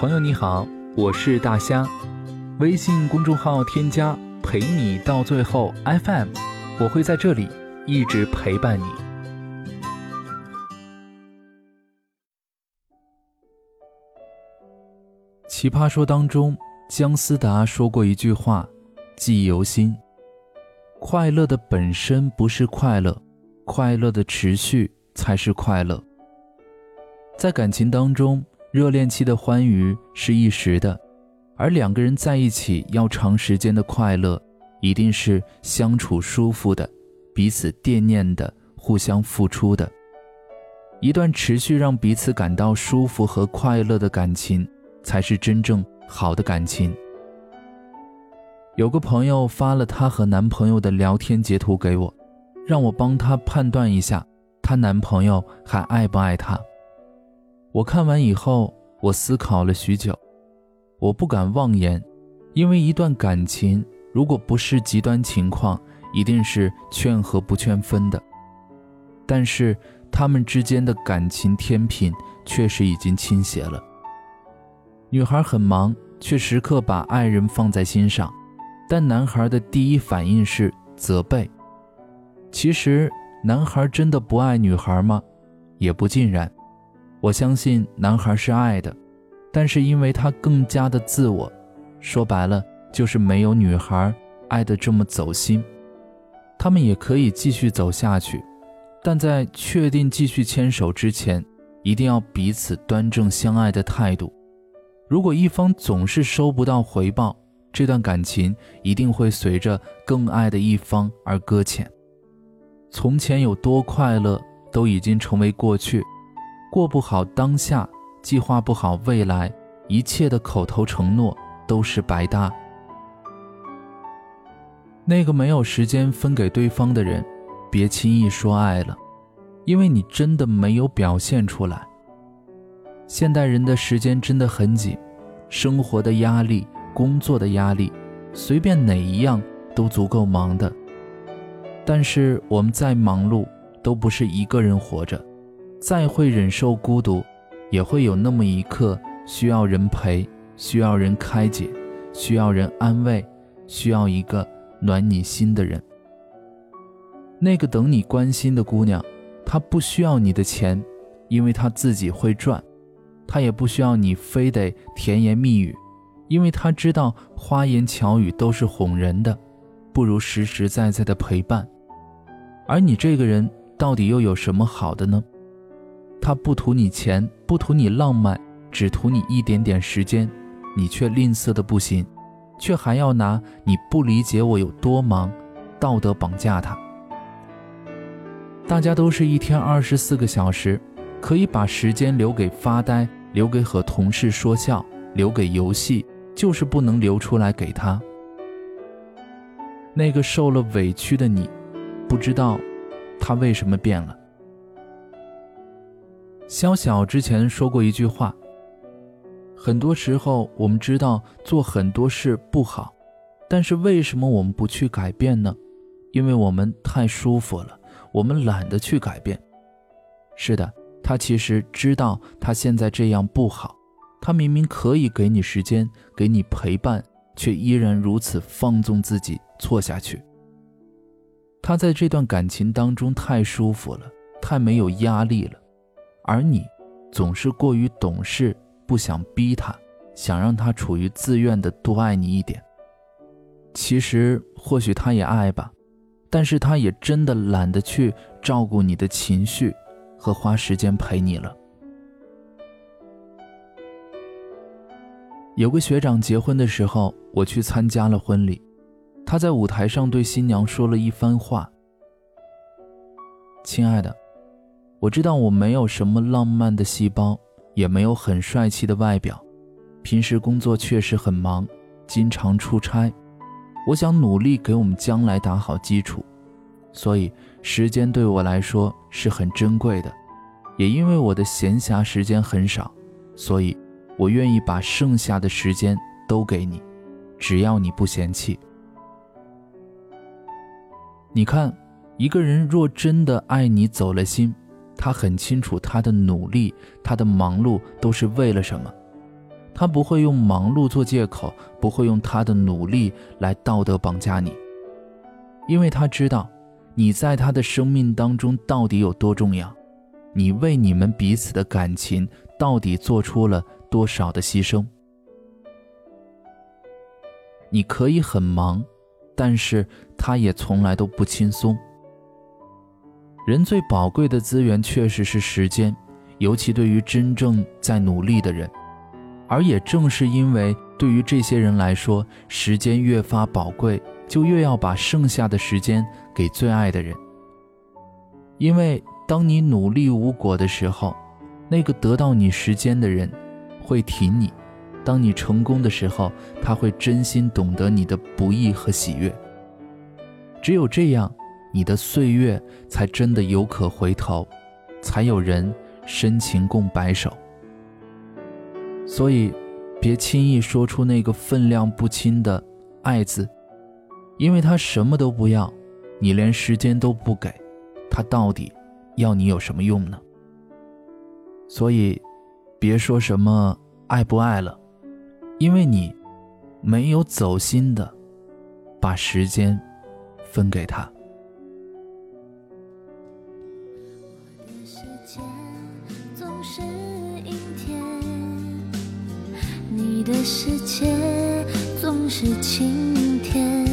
朋友你好，我是大虾，微信公众号添加陪你到最后 FM，我会在这里一直陪伴你。奇葩说当中，姜思达说过一句话，记忆犹新：快乐的本身不是快乐，快乐的持续才是快乐。在感情当中。热恋期的欢愉是一时的，而两个人在一起要长时间的快乐，一定是相处舒服的，彼此惦念的，互相付出的。一段持续让彼此感到舒服和快乐的感情，才是真正好的感情。有个朋友发了她和男朋友的聊天截图给我，让我帮她判断一下，她男朋友还爱不爱她。我看完以后，我思考了许久，我不敢妄言，因为一段感情如果不是极端情况，一定是劝和不劝分的。但是他们之间的感情天平确实已经倾斜了。女孩很忙，却时刻把爱人放在心上，但男孩的第一反应是责备。其实，男孩真的不爱女孩吗？也不尽然。我相信男孩是爱的，但是因为他更加的自我，说白了就是没有女孩爱的这么走心。他们也可以继续走下去，但在确定继续牵手之前，一定要彼此端正相爱的态度。如果一方总是收不到回报，这段感情一定会随着更爱的一方而搁浅。从前有多快乐，都已经成为过去。过不好当下，计划不好未来，一切的口头承诺都是白搭。那个没有时间分给对方的人，别轻易说爱了，因为你真的没有表现出来。现代人的时间真的很紧，生活的压力、工作的压力，随便哪一样都足够忙的。但是我们再忙碌，都不是一个人活着。再会忍受孤独，也会有那么一刻需要人陪，需要人开解，需要人安慰，需要一个暖你心的人。那个等你关心的姑娘，她不需要你的钱，因为她自己会赚；她也不需要你非得甜言蜜语，因为她知道花言巧语都是哄人的，不如实实在在的陪伴。而你这个人到底又有什么好的呢？他不图你钱，不图你浪漫，只图你一点点时间，你却吝啬的不行，却还要拿你不理解我有多忙，道德绑架他。大家都是一天二十四个小时，可以把时间留给发呆，留给和同事说笑，留给游戏，就是不能留出来给他。那个受了委屈的你，不知道他为什么变了。肖小之前说过一句话：“很多时候，我们知道做很多事不好，但是为什么我们不去改变呢？因为我们太舒服了，我们懒得去改变。”是的，他其实知道他现在这样不好，他明明可以给你时间，给你陪伴，却依然如此放纵自己，错下去。他在这段感情当中太舒服了，太没有压力了。而你，总是过于懂事，不想逼他，想让他处于自愿的多爱你一点。其实或许他也爱吧，但是他也真的懒得去照顾你的情绪，和花时间陪你了。有个学长结婚的时候，我去参加了婚礼，他在舞台上对新娘说了一番话：“亲爱的。”我知道我没有什么浪漫的细胞，也没有很帅气的外表，平时工作确实很忙，经常出差。我想努力给我们将来打好基础，所以时间对我来说是很珍贵的。也因为我的闲暇时间很少，所以我愿意把剩下的时间都给你，只要你不嫌弃。你看，一个人若真的爱你，走了心。他很清楚，他的努力，他的忙碌都是为了什么？他不会用忙碌做借口，不会用他的努力来道德绑架你，因为他知道你在他的生命当中到底有多重要，你为你们彼此的感情到底做出了多少的牺牲。你可以很忙，但是他也从来都不轻松。人最宝贵的资源确实是时间，尤其对于真正在努力的人。而也正是因为对于这些人来说，时间越发宝贵，就越要把剩下的时间给最爱的人。因为当你努力无果的时候，那个得到你时间的人会挺你；当你成功的时候，他会真心懂得你的不易和喜悦。只有这样，你的岁月才真的有可回头，才有人深情共白首。所以，别轻易说出那个分量不轻的“爱”字，因为他什么都不要，你连时间都不给，他到底要你有什么用呢？所以，别说什么爱不爱了，因为你没有走心的把时间分给他。的世界总是晴天，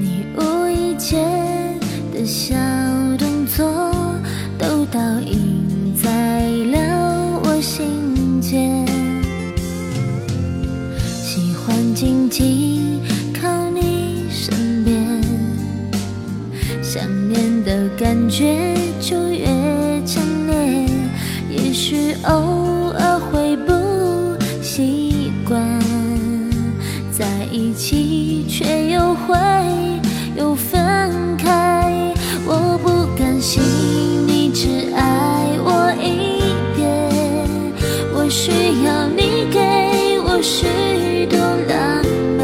你无意间的小动作都倒映在了我心间。喜欢静静靠你身边，想念的感觉会又分开。我不甘心你只爱我一点，我需要你给我许多浪漫，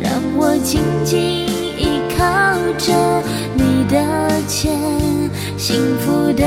让我紧紧依靠着你的肩，幸福的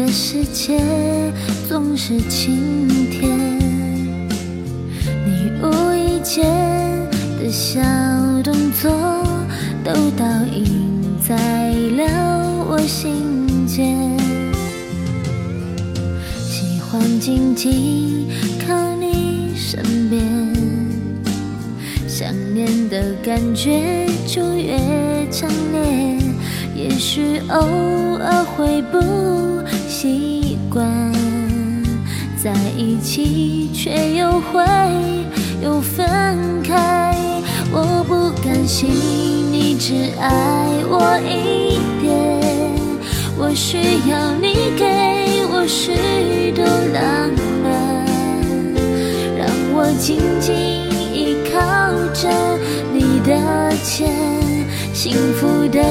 的世界总是晴天。你无意间的小动作，都倒映在了我心间。喜欢静静靠你身边。想念的感觉就越强烈，也许偶尔会不习惯在一起，却又会又分开。我不甘心你只爱我一点，我需要你给我许多浪漫，让我紧紧依。靠着你的肩，幸福的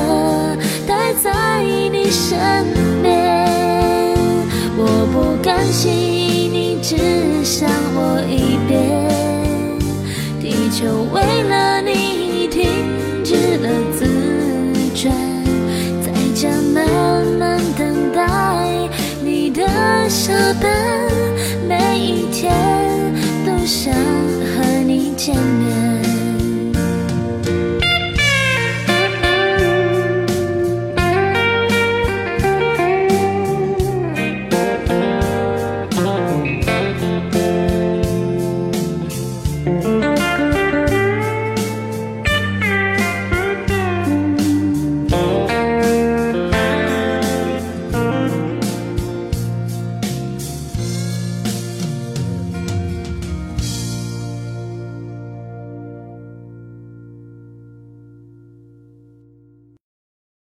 待在你身吸引你只想我一遍，地球为。